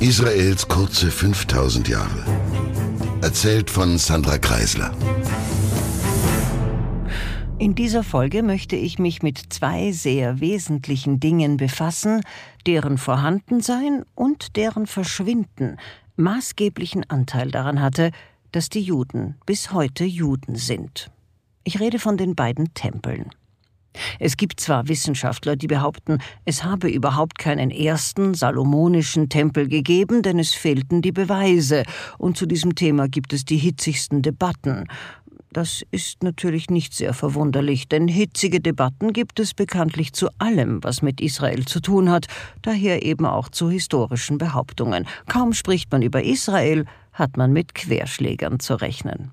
Israels kurze 5000 Jahre. Erzählt von Sandra Kreisler. In dieser Folge möchte ich mich mit zwei sehr wesentlichen Dingen befassen, deren Vorhandensein und deren Verschwinden maßgeblichen Anteil daran hatte, dass die Juden bis heute Juden sind. Ich rede von den beiden Tempeln. Es gibt zwar Wissenschaftler, die behaupten, es habe überhaupt keinen ersten salomonischen Tempel gegeben, denn es fehlten die Beweise, und zu diesem Thema gibt es die hitzigsten Debatten. Das ist natürlich nicht sehr verwunderlich, denn hitzige Debatten gibt es bekanntlich zu allem, was mit Israel zu tun hat, daher eben auch zu historischen Behauptungen. Kaum spricht man über Israel, hat man mit Querschlägern zu rechnen.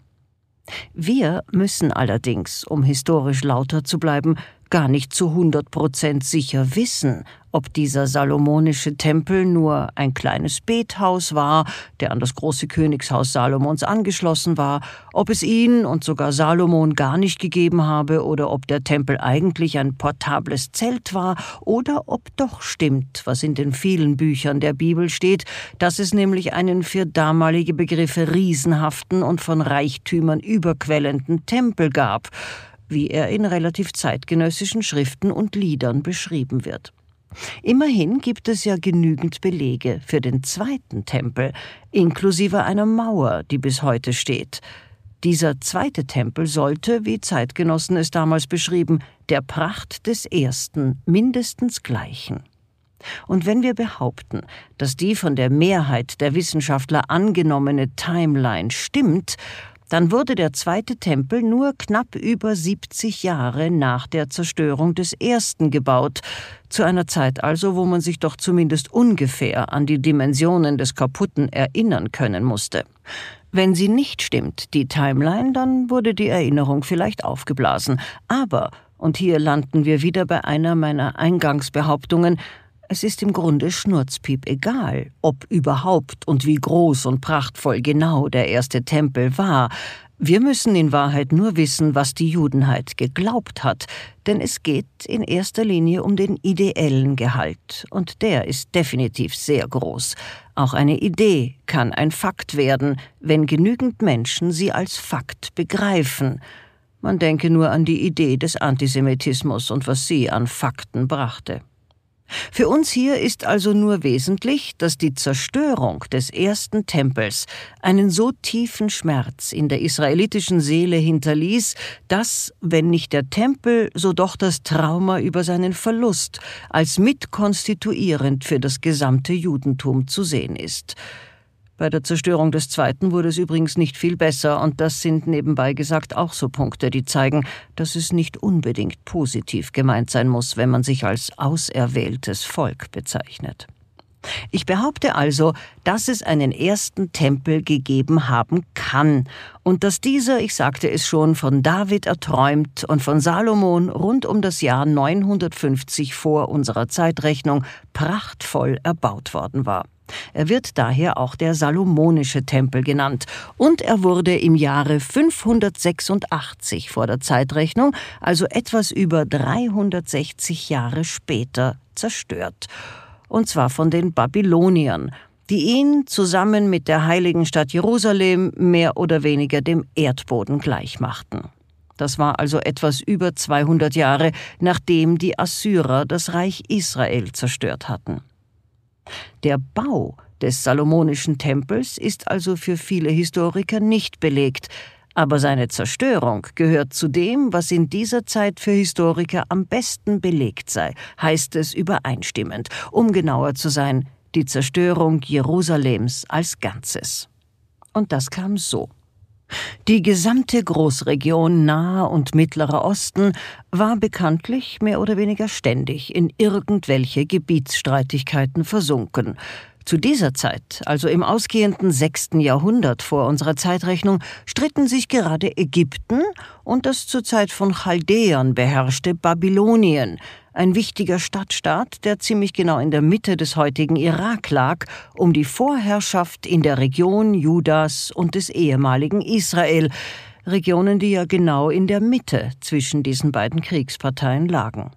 Wir müssen allerdings, um historisch lauter zu bleiben, gar nicht zu 100 Prozent sicher wissen, ob dieser salomonische Tempel nur ein kleines Bethaus war, der an das große Königshaus Salomons angeschlossen war, ob es ihn und sogar Salomon gar nicht gegeben habe oder ob der Tempel eigentlich ein portables Zelt war oder ob doch stimmt, was in den vielen Büchern der Bibel steht, dass es nämlich einen für damalige Begriffe riesenhaften und von Reichtümern überquellenden Tempel gab, wie er in relativ zeitgenössischen Schriften und Liedern beschrieben wird. Immerhin gibt es ja genügend Belege für den zweiten Tempel, inklusive einer Mauer, die bis heute steht. Dieser zweite Tempel sollte, wie Zeitgenossen es damals beschrieben, der Pracht des ersten mindestens gleichen. Und wenn wir behaupten, dass die von der Mehrheit der Wissenschaftler angenommene Timeline stimmt, dann wurde der zweite Tempel nur knapp über 70 Jahre nach der Zerstörung des ersten gebaut, zu einer Zeit also, wo man sich doch zumindest ungefähr an die Dimensionen des kaputten erinnern können musste. Wenn sie nicht stimmt, die Timeline, dann wurde die Erinnerung vielleicht aufgeblasen. Aber, und hier landen wir wieder bei einer meiner Eingangsbehauptungen, es ist im Grunde schnurzpiep egal, ob überhaupt und wie groß und prachtvoll genau der erste Tempel war. Wir müssen in Wahrheit nur wissen, was die Judenheit geglaubt hat, denn es geht in erster Linie um den ideellen Gehalt, und der ist definitiv sehr groß. Auch eine Idee kann ein Fakt werden, wenn genügend Menschen sie als Fakt begreifen. Man denke nur an die Idee des Antisemitismus und was sie an Fakten brachte. Für uns hier ist also nur wesentlich, dass die Zerstörung des ersten Tempels einen so tiefen Schmerz in der israelitischen Seele hinterließ, dass, wenn nicht der Tempel, so doch das Trauma über seinen Verlust als mitkonstituierend für das gesamte Judentum zu sehen ist. Bei der Zerstörung des zweiten wurde es übrigens nicht viel besser, und das sind nebenbei gesagt auch so Punkte, die zeigen, dass es nicht unbedingt positiv gemeint sein muss, wenn man sich als auserwähltes Volk bezeichnet. Ich behaupte also, dass es einen ersten Tempel gegeben haben kann und dass dieser, ich sagte es schon, von David erträumt und von Salomon rund um das Jahr 950 vor unserer Zeitrechnung prachtvoll erbaut worden war. Er wird daher auch der Salomonische Tempel genannt und er wurde im Jahre 586 vor der Zeitrechnung, also etwas über 360 Jahre später, zerstört. Und zwar von den Babyloniern, die ihn zusammen mit der heiligen Stadt Jerusalem mehr oder weniger dem Erdboden gleichmachten. Das war also etwas über 200 Jahre, nachdem die Assyrer das Reich Israel zerstört hatten. Der Bau des Salomonischen Tempels ist also für viele Historiker nicht belegt, aber seine Zerstörung gehört zu dem, was in dieser Zeit für Historiker am besten belegt sei, heißt es übereinstimmend, um genauer zu sein, die Zerstörung Jerusalems als Ganzes. Und das kam so. Die gesamte Großregion Nahe und Mittlerer Osten war bekanntlich mehr oder weniger ständig in irgendwelche Gebietsstreitigkeiten versunken. Zu dieser Zeit, also im ausgehenden sechsten Jahrhundert vor unserer Zeitrechnung, stritten sich gerade Ägypten und das zur Zeit von Chaldäern beherrschte Babylonien, ein wichtiger Stadtstaat, der ziemlich genau in der Mitte des heutigen Irak lag, um die Vorherrschaft in der Region Judas und des ehemaligen Israel, Regionen, die ja genau in der Mitte zwischen diesen beiden Kriegsparteien lagen.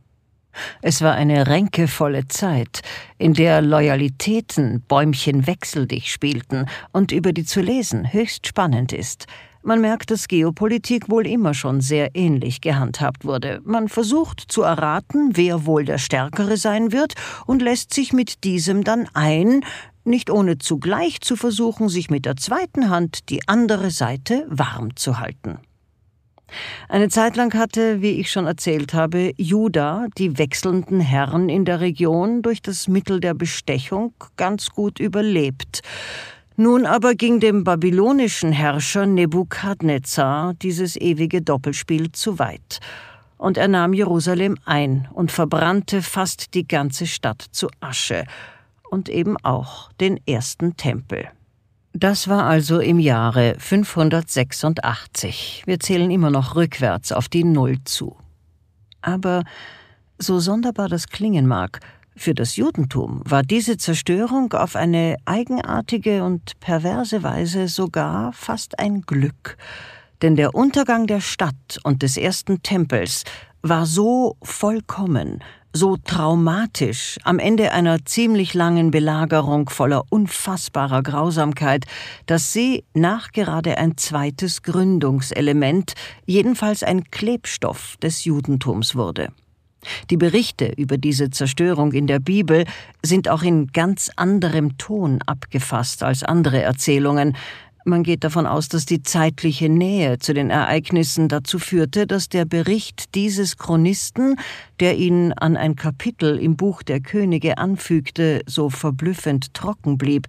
Es war eine ränkevolle Zeit, in der Loyalitäten Bäumchen wechseldig spielten und über die zu lesen höchst spannend ist. Man merkt, dass Geopolitik wohl immer schon sehr ähnlich gehandhabt wurde. Man versucht zu erraten, wer wohl der Stärkere sein wird und lässt sich mit diesem dann ein, nicht ohne zugleich zu versuchen, sich mit der zweiten Hand die andere Seite warm zu halten. Eine Zeit lang hatte, wie ich schon erzählt habe, Juda die wechselnden Herren in der Region durch das Mittel der Bestechung ganz gut überlebt. Nun aber ging dem babylonischen Herrscher Nebukadnezar dieses ewige Doppelspiel zu weit, und er nahm Jerusalem ein und verbrannte fast die ganze Stadt zu Asche, und eben auch den ersten Tempel. Das war also im Jahre 586. Wir zählen immer noch rückwärts auf die Null zu. Aber so sonderbar das klingen mag, für das Judentum war diese Zerstörung auf eine eigenartige und perverse Weise sogar fast ein Glück, denn der Untergang der Stadt und des ersten Tempels war so vollkommen, so traumatisch am Ende einer ziemlich langen Belagerung voller unfassbarer Grausamkeit, dass sie nachgerade ein zweites Gründungselement, jedenfalls ein Klebstoff des Judentums wurde. Die Berichte über diese Zerstörung in der Bibel sind auch in ganz anderem Ton abgefasst als andere Erzählungen, man geht davon aus, dass die zeitliche Nähe zu den Ereignissen dazu führte, dass der Bericht dieses Chronisten, der ihn an ein Kapitel im Buch der Könige anfügte, so verblüffend trocken blieb.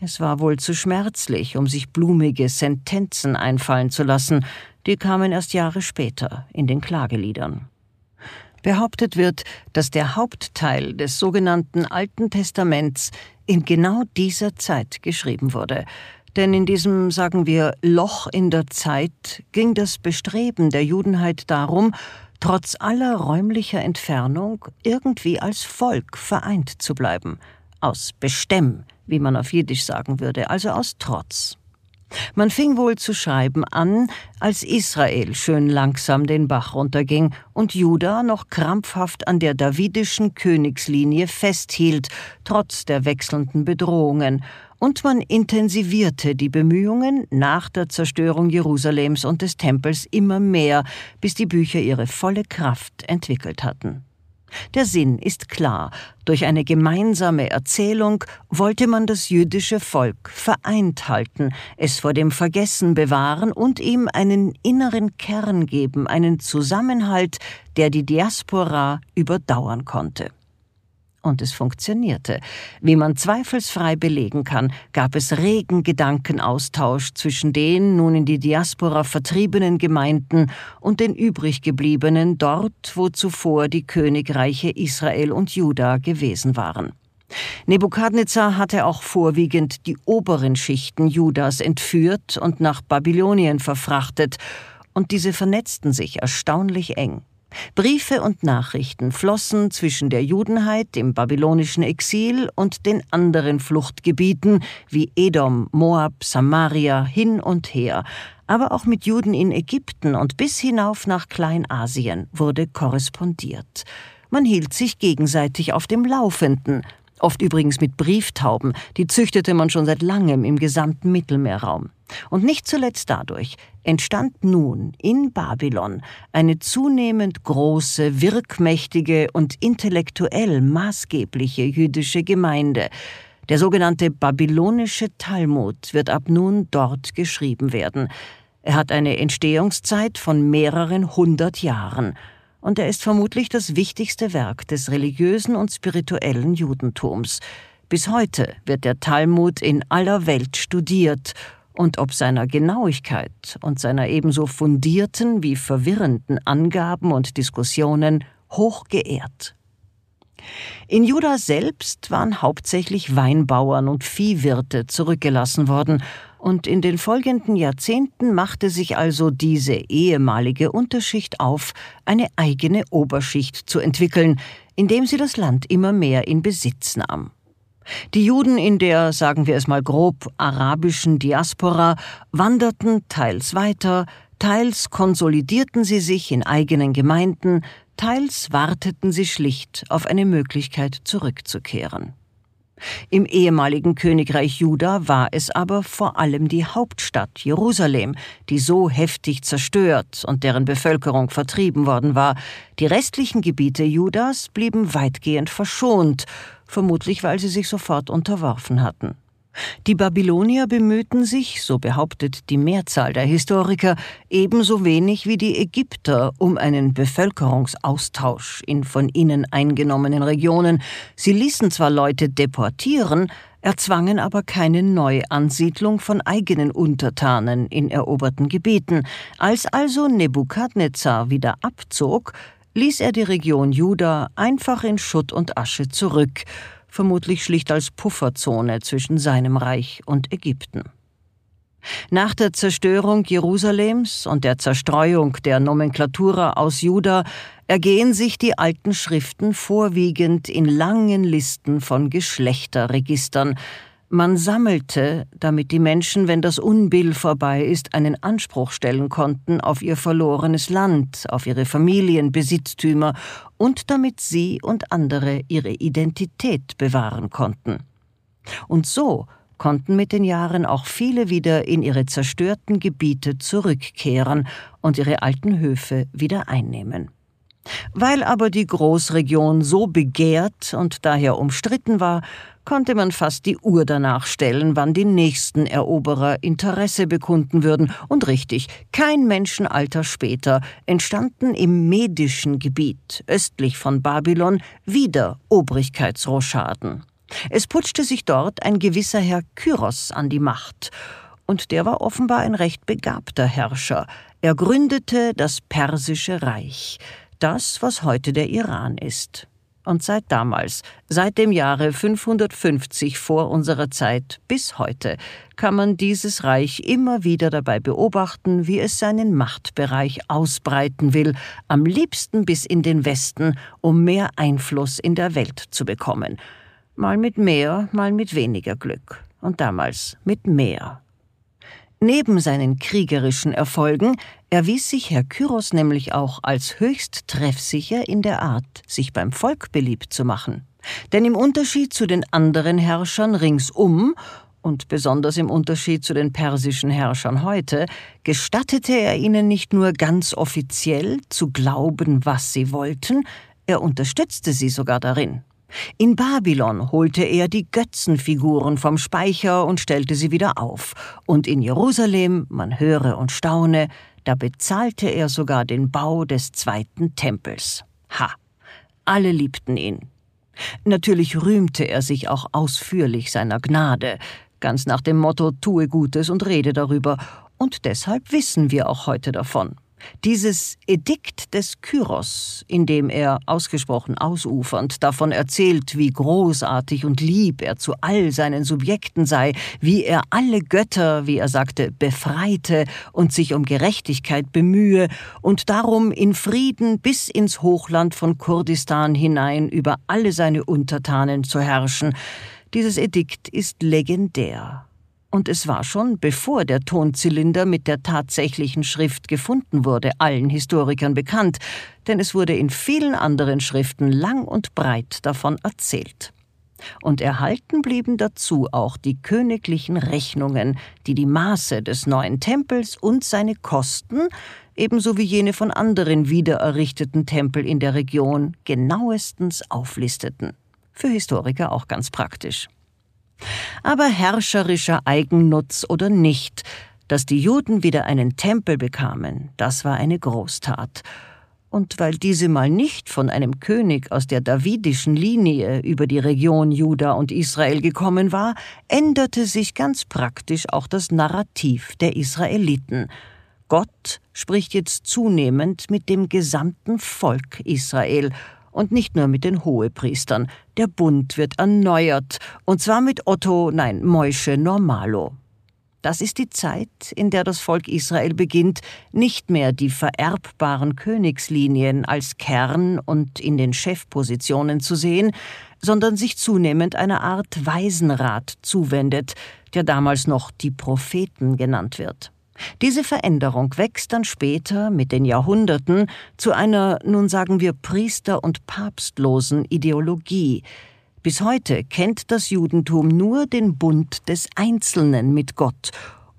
Es war wohl zu schmerzlich, um sich blumige Sentenzen einfallen zu lassen, die kamen erst Jahre später in den Klageliedern. Behauptet wird, dass der Hauptteil des sogenannten Alten Testaments in genau dieser Zeit geschrieben wurde, denn in diesem, sagen wir, Loch in der Zeit ging das Bestreben der Judenheit darum, trotz aller räumlicher Entfernung irgendwie als Volk vereint zu bleiben. Aus Bestemm, wie man auf Jiddisch sagen würde, also aus Trotz. Man fing wohl zu schreiben an, als Israel schön langsam den Bach runterging und Juda noch krampfhaft an der davidischen Königslinie festhielt, trotz der wechselnden Bedrohungen, und man intensivierte die Bemühungen nach der Zerstörung Jerusalems und des Tempels immer mehr, bis die Bücher ihre volle Kraft entwickelt hatten. Der Sinn ist klar. Durch eine gemeinsame Erzählung wollte man das jüdische Volk vereint halten, es vor dem Vergessen bewahren und ihm einen inneren Kern geben, einen Zusammenhalt, der die Diaspora überdauern konnte. Und es funktionierte. Wie man zweifelsfrei belegen kann, gab es regen Gedankenaustausch zwischen den nun in die Diaspora vertriebenen Gemeinden und den übriggebliebenen dort, wo zuvor die Königreiche Israel und Juda gewesen waren. Nebukadnezar hatte auch vorwiegend die oberen Schichten Judas entführt und nach Babylonien verfrachtet, und diese vernetzten sich erstaunlich eng. Briefe und Nachrichten flossen zwischen der Judenheit im babylonischen Exil und den anderen Fluchtgebieten wie Edom, Moab, Samaria hin und her, aber auch mit Juden in Ägypten und bis hinauf nach Kleinasien wurde korrespondiert. Man hielt sich gegenseitig auf dem Laufenden, oft übrigens mit Brieftauben, die züchtete man schon seit langem im gesamten Mittelmeerraum. Und nicht zuletzt dadurch entstand nun in Babylon eine zunehmend große, wirkmächtige und intellektuell maßgebliche jüdische Gemeinde. Der sogenannte babylonische Talmud wird ab nun dort geschrieben werden. Er hat eine Entstehungszeit von mehreren hundert Jahren und er ist vermutlich das wichtigste Werk des religiösen und spirituellen Judentums. Bis heute wird der Talmud in aller Welt studiert und ob seiner Genauigkeit und seiner ebenso fundierten wie verwirrenden Angaben und Diskussionen hoch geehrt. In Juda selbst waren hauptsächlich Weinbauern und Viehwirte zurückgelassen worden, und in den folgenden Jahrzehnten machte sich also diese ehemalige Unterschicht auf, eine eigene Oberschicht zu entwickeln, indem sie das Land immer mehr in Besitz nahm. Die Juden in der, sagen wir es mal grob, arabischen Diaspora wanderten teils weiter, teils konsolidierten sie sich in eigenen Gemeinden, teils warteten sie schlicht auf eine Möglichkeit zurückzukehren. Im ehemaligen Königreich Juda war es aber vor allem die Hauptstadt Jerusalem, die so heftig zerstört und deren Bevölkerung vertrieben worden war. Die restlichen Gebiete Judas blieben weitgehend verschont, vermutlich weil sie sich sofort unterworfen hatten. Die Babylonier bemühten sich, so behauptet die Mehrzahl der Historiker, ebenso wenig wie die Ägypter um einen Bevölkerungsaustausch in von ihnen eingenommenen Regionen. Sie ließen zwar Leute deportieren, erzwangen aber keine Neuansiedlung von eigenen Untertanen in eroberten Gebieten. Als also Nebukadnezar wieder abzog, ließ er die Region Juda einfach in Schutt und Asche zurück vermutlich schlicht als Pufferzone zwischen seinem Reich und Ägypten. Nach der Zerstörung Jerusalems und der Zerstreuung der Nomenklatura aus Juda ergehen sich die alten Schriften vorwiegend in langen Listen von Geschlechterregistern, man sammelte, damit die Menschen, wenn das Unbill vorbei ist, einen Anspruch stellen konnten auf ihr verlorenes Land, auf ihre Familienbesitztümer und damit sie und andere ihre Identität bewahren konnten. Und so konnten mit den Jahren auch viele wieder in ihre zerstörten Gebiete zurückkehren und ihre alten Höfe wieder einnehmen. Weil aber die Großregion so begehrt und daher umstritten war, konnte man fast die Uhr danach stellen, wann die nächsten Eroberer Interesse bekunden würden. Und richtig, kein Menschenalter später entstanden im medischen Gebiet östlich von Babylon wieder Obrigkeitsroschaden. Es putschte sich dort ein gewisser Herr Kyros an die Macht, und der war offenbar ein recht begabter Herrscher. Er gründete das Persische Reich das, was heute der Iran ist. Und seit damals, seit dem Jahre 550 vor unserer Zeit bis heute, kann man dieses Reich immer wieder dabei beobachten, wie es seinen Machtbereich ausbreiten will, am liebsten bis in den Westen, um mehr Einfluss in der Welt zu bekommen. Mal mit mehr, mal mit weniger Glück. Und damals mit mehr. Neben seinen kriegerischen Erfolgen erwies sich Herr Kyros nämlich auch als höchst treffsicher in der Art, sich beim Volk beliebt zu machen. Denn im Unterschied zu den anderen Herrschern ringsum und besonders im Unterschied zu den persischen Herrschern heute, gestattete er ihnen nicht nur ganz offiziell zu glauben, was sie wollten, er unterstützte sie sogar darin. In Babylon holte er die Götzenfiguren vom Speicher und stellte sie wieder auf, und in Jerusalem, man höre und staune, da bezahlte er sogar den Bau des zweiten Tempels. Ha! Alle liebten ihn. Natürlich rühmte er sich auch ausführlich seiner Gnade, ganz nach dem Motto tue Gutes und rede darüber, und deshalb wissen wir auch heute davon. Dieses Edikt des Kyros, in dem er ausgesprochen ausufernd davon erzählt, wie großartig und lieb er zu all seinen Subjekten sei, wie er alle Götter, wie er sagte, befreite und sich um Gerechtigkeit bemühe und darum in Frieden bis ins Hochland von Kurdistan hinein über alle seine Untertanen zu herrschen, dieses Edikt ist legendär und es war schon, bevor der Tonzylinder mit der tatsächlichen Schrift gefunden wurde, allen Historikern bekannt, denn es wurde in vielen anderen Schriften lang und breit davon erzählt. Und erhalten blieben dazu auch die königlichen Rechnungen, die die Maße des neuen Tempels und seine Kosten, ebenso wie jene von anderen wiedererrichteten Tempel in der Region, genauestens auflisteten. Für Historiker auch ganz praktisch. Aber herrscherischer Eigennutz oder nicht, dass die Juden wieder einen Tempel bekamen, das war eine Großtat. Und weil diese mal nicht von einem König aus der davidischen Linie über die Region Juda und Israel gekommen war, änderte sich ganz praktisch auch das Narrativ der Israeliten. Gott spricht jetzt zunehmend mit dem gesamten Volk Israel und nicht nur mit den Hohepriestern. Der Bund wird erneuert, und zwar mit Otto, nein, Moische Normalo. Das ist die Zeit, in der das Volk Israel beginnt, nicht mehr die vererbbaren Königslinien als Kern und in den Chefpositionen zu sehen, sondern sich zunehmend einer Art Waisenrat zuwendet, der damals noch die Propheten genannt wird. Diese Veränderung wächst dann später mit den Jahrhunderten zu einer, nun sagen wir, priester- und papstlosen Ideologie. Bis heute kennt das Judentum nur den Bund des Einzelnen mit Gott,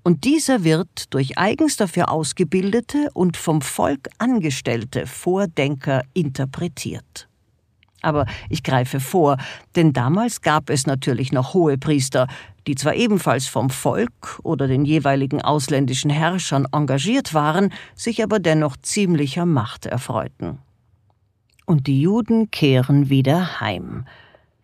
und dieser wird durch eigens dafür ausgebildete und vom Volk angestellte Vordenker interpretiert. Aber ich greife vor, denn damals gab es natürlich noch Hohepriester, die zwar ebenfalls vom Volk oder den jeweiligen ausländischen Herrschern engagiert waren, sich aber dennoch ziemlicher Macht erfreuten. Und die Juden kehren wieder heim.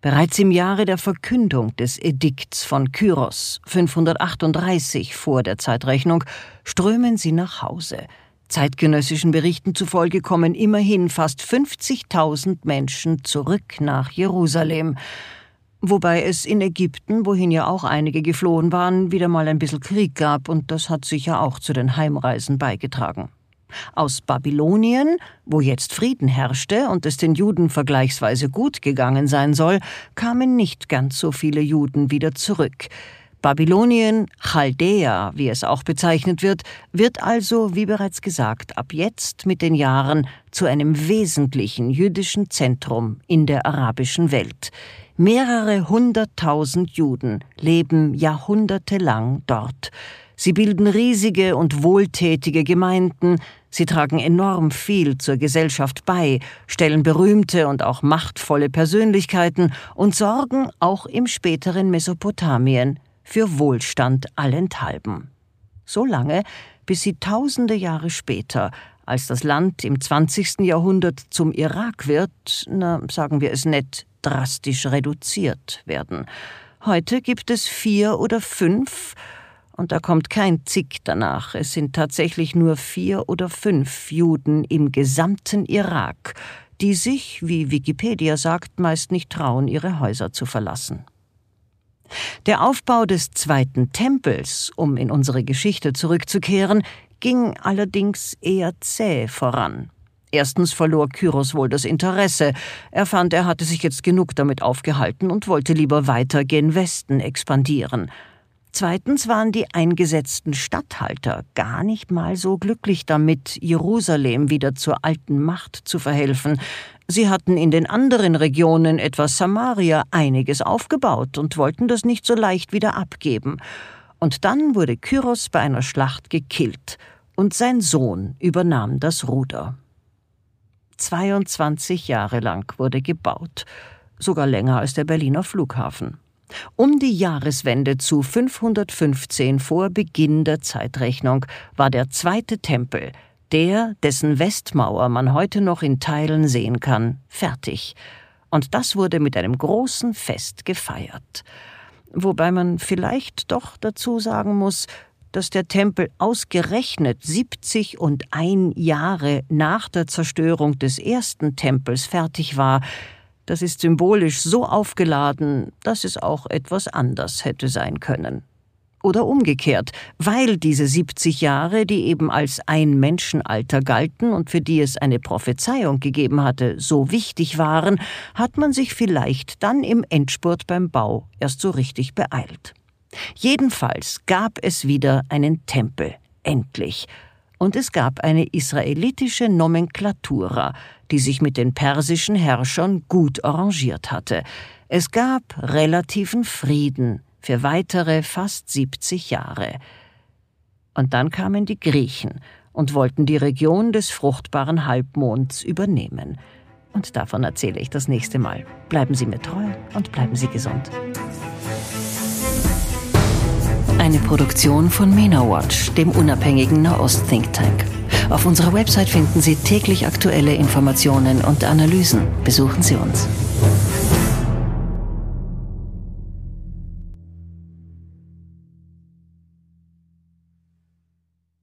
Bereits im Jahre der Verkündung des Edikts von Kyros 538 vor der Zeitrechnung strömen sie nach Hause. Zeitgenössischen Berichten zufolge kommen immerhin fast 50.000 Menschen zurück nach Jerusalem wobei es in Ägypten, wohin ja auch einige geflohen waren, wieder mal ein bisschen Krieg gab, und das hat sicher auch zu den Heimreisen beigetragen. Aus Babylonien, wo jetzt Frieden herrschte und es den Juden vergleichsweise gut gegangen sein soll, kamen nicht ganz so viele Juden wieder zurück. Babylonien, Chaldea, wie es auch bezeichnet wird, wird also, wie bereits gesagt, ab jetzt mit den Jahren zu einem wesentlichen jüdischen Zentrum in der arabischen Welt. Mehrere hunderttausend Juden leben jahrhundertelang dort. Sie bilden riesige und wohltätige Gemeinden, sie tragen enorm viel zur Gesellschaft bei, stellen berühmte und auch machtvolle Persönlichkeiten und sorgen auch im späteren Mesopotamien für Wohlstand allenthalben. So lange, bis sie tausende Jahre später, als das Land im 20. Jahrhundert zum Irak wird, na, sagen wir es nett, drastisch reduziert werden. Heute gibt es vier oder fünf, und da kommt kein Zick danach. Es sind tatsächlich nur vier oder fünf Juden im gesamten Irak, die sich, wie Wikipedia sagt, meist nicht trauen, ihre Häuser zu verlassen. Der Aufbau des zweiten Tempels, um in unsere Geschichte zurückzukehren, ging allerdings eher zäh voran. Erstens verlor Kyros wohl das Interesse. Er fand, er hatte sich jetzt genug damit aufgehalten und wollte lieber weiter gen Westen expandieren. Zweitens waren die eingesetzten Statthalter gar nicht mal so glücklich damit, Jerusalem wieder zur alten Macht zu verhelfen. Sie hatten in den anderen Regionen, etwa Samaria, einiges aufgebaut und wollten das nicht so leicht wieder abgeben. Und dann wurde Kyros bei einer Schlacht gekillt, und sein Sohn übernahm das Ruder. 22 Jahre lang wurde gebaut, sogar länger als der Berliner Flughafen. Um die Jahreswende zu 515 vor Beginn der Zeitrechnung war der zweite Tempel, der, dessen Westmauer man heute noch in Teilen sehen kann, fertig. Und das wurde mit einem großen Fest gefeiert. Wobei man vielleicht doch dazu sagen muss, dass der Tempel ausgerechnet 70 und ein Jahre nach der Zerstörung des ersten Tempels fertig war, das ist symbolisch so aufgeladen, dass es auch etwas anders hätte sein können. Oder umgekehrt, weil diese 70 Jahre, die eben als ein Menschenalter galten und für die es eine Prophezeiung gegeben hatte, so wichtig waren, hat man sich vielleicht dann im Endspurt beim Bau erst so richtig beeilt. Jedenfalls gab es wieder einen Tempel, endlich. Und es gab eine israelitische Nomenklatura, die sich mit den persischen Herrschern gut arrangiert hatte. Es gab relativen Frieden für weitere fast 70 Jahre. Und dann kamen die Griechen und wollten die Region des fruchtbaren Halbmonds übernehmen. Und davon erzähle ich das nächste Mal. Bleiben Sie mir treu und bleiben Sie gesund. Eine Produktion von MENA Watch, dem unabhängigen Nahost-Think Tank. Auf unserer Website finden Sie täglich aktuelle Informationen und Analysen. Besuchen Sie uns.